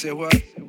Say what?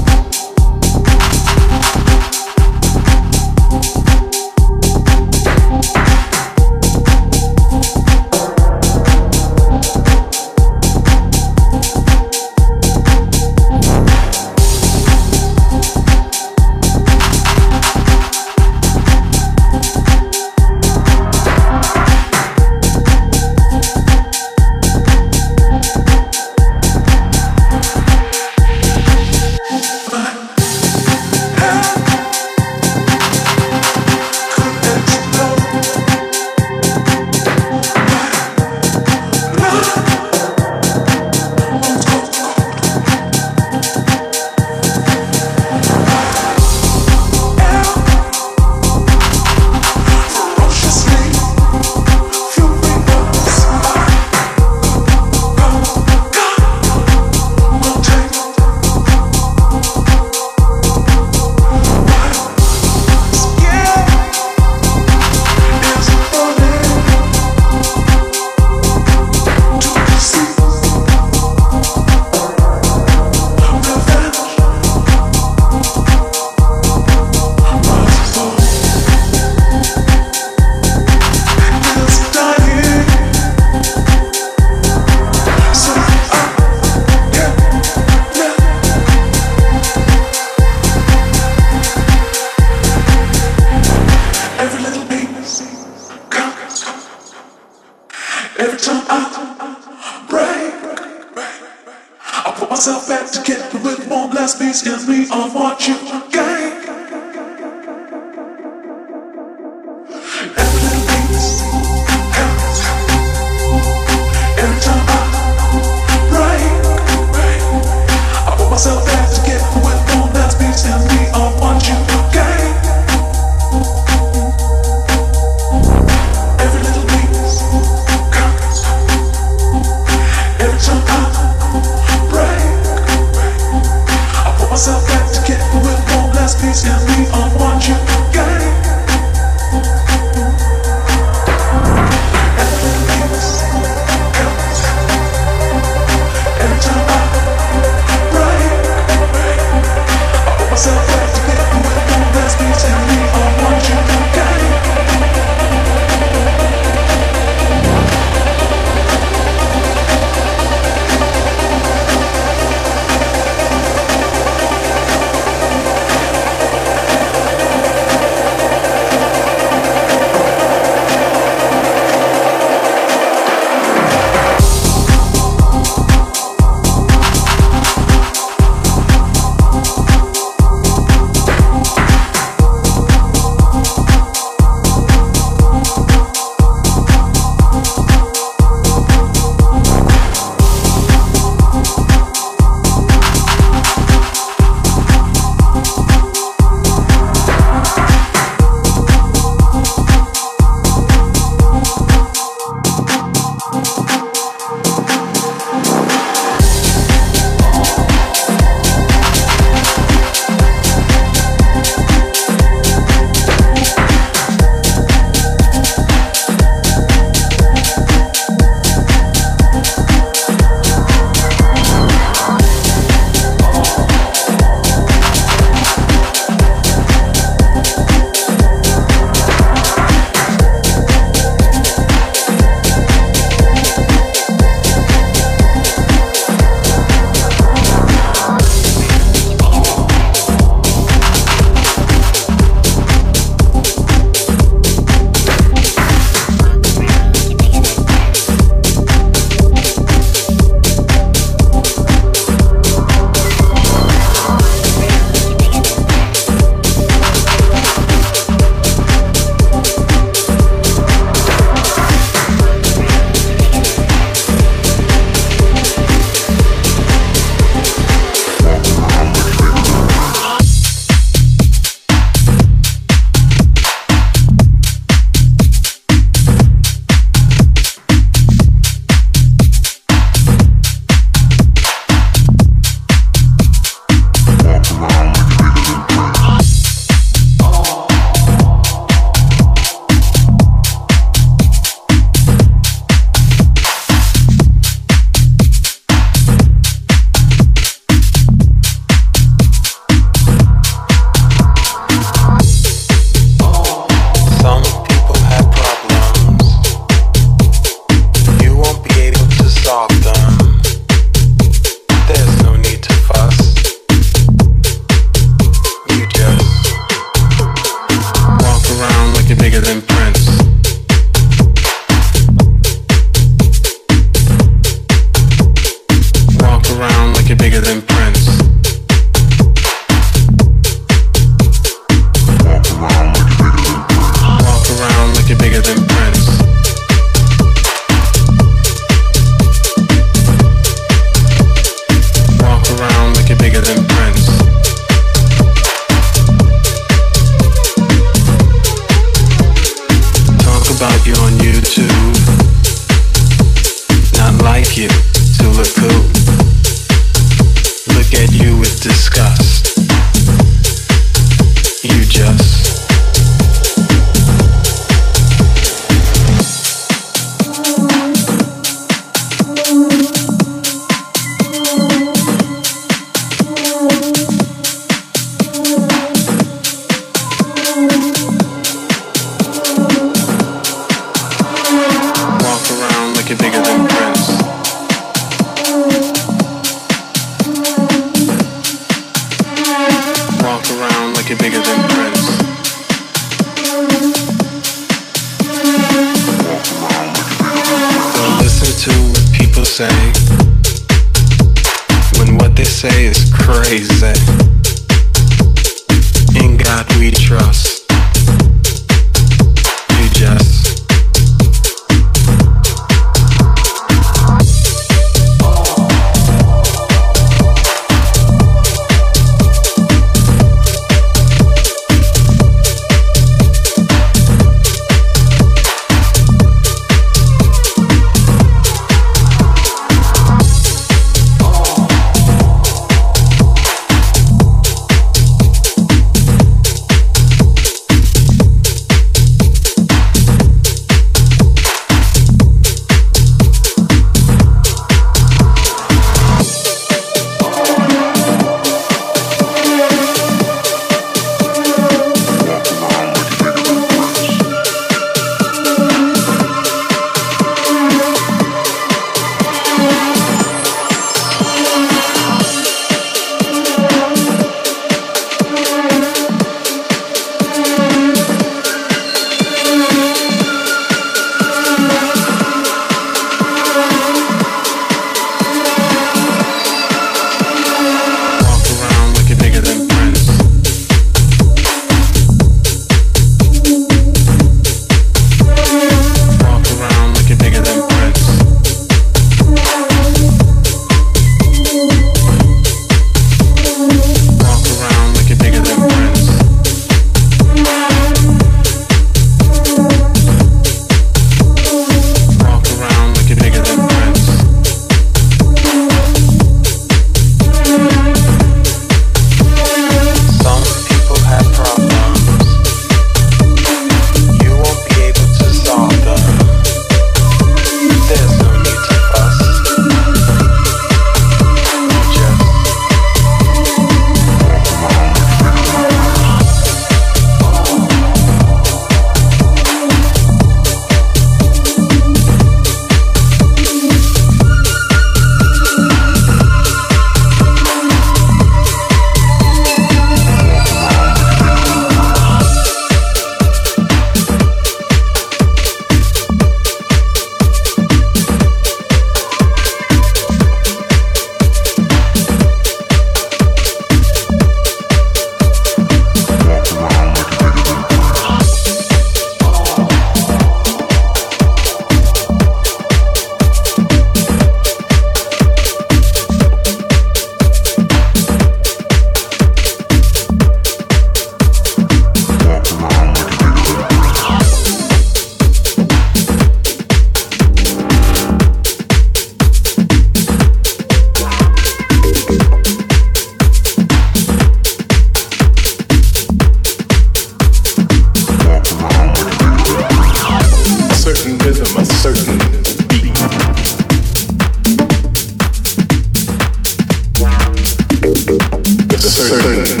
The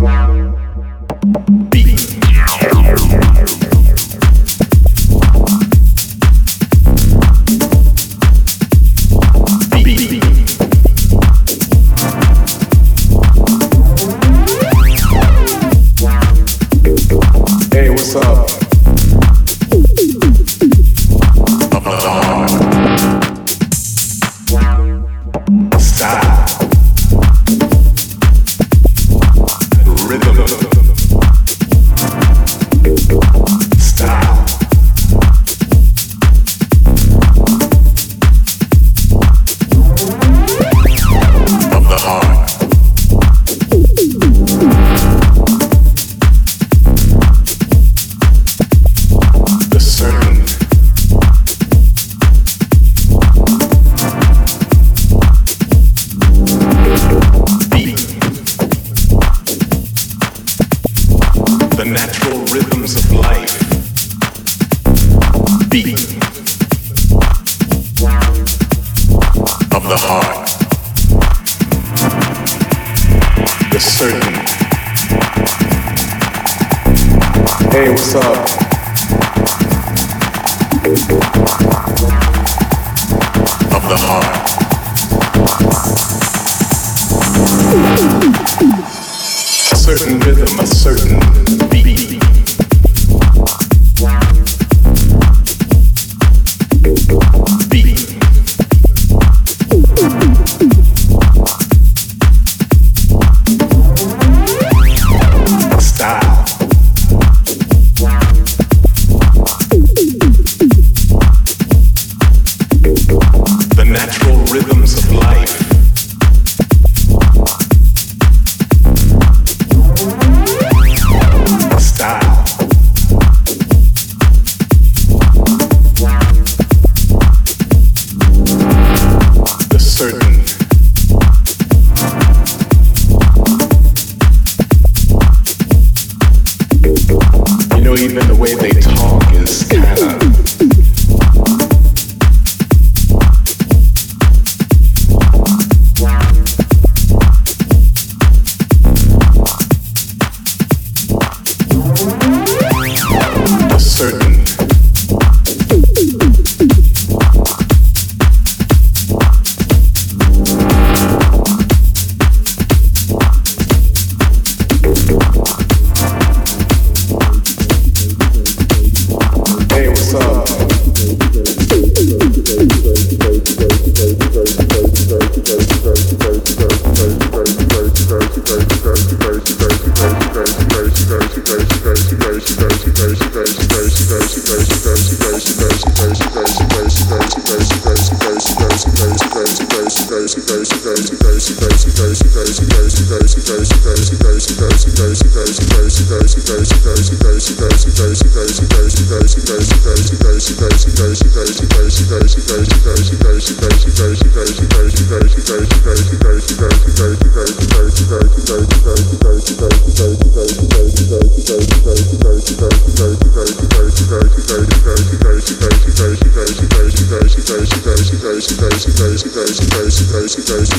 what's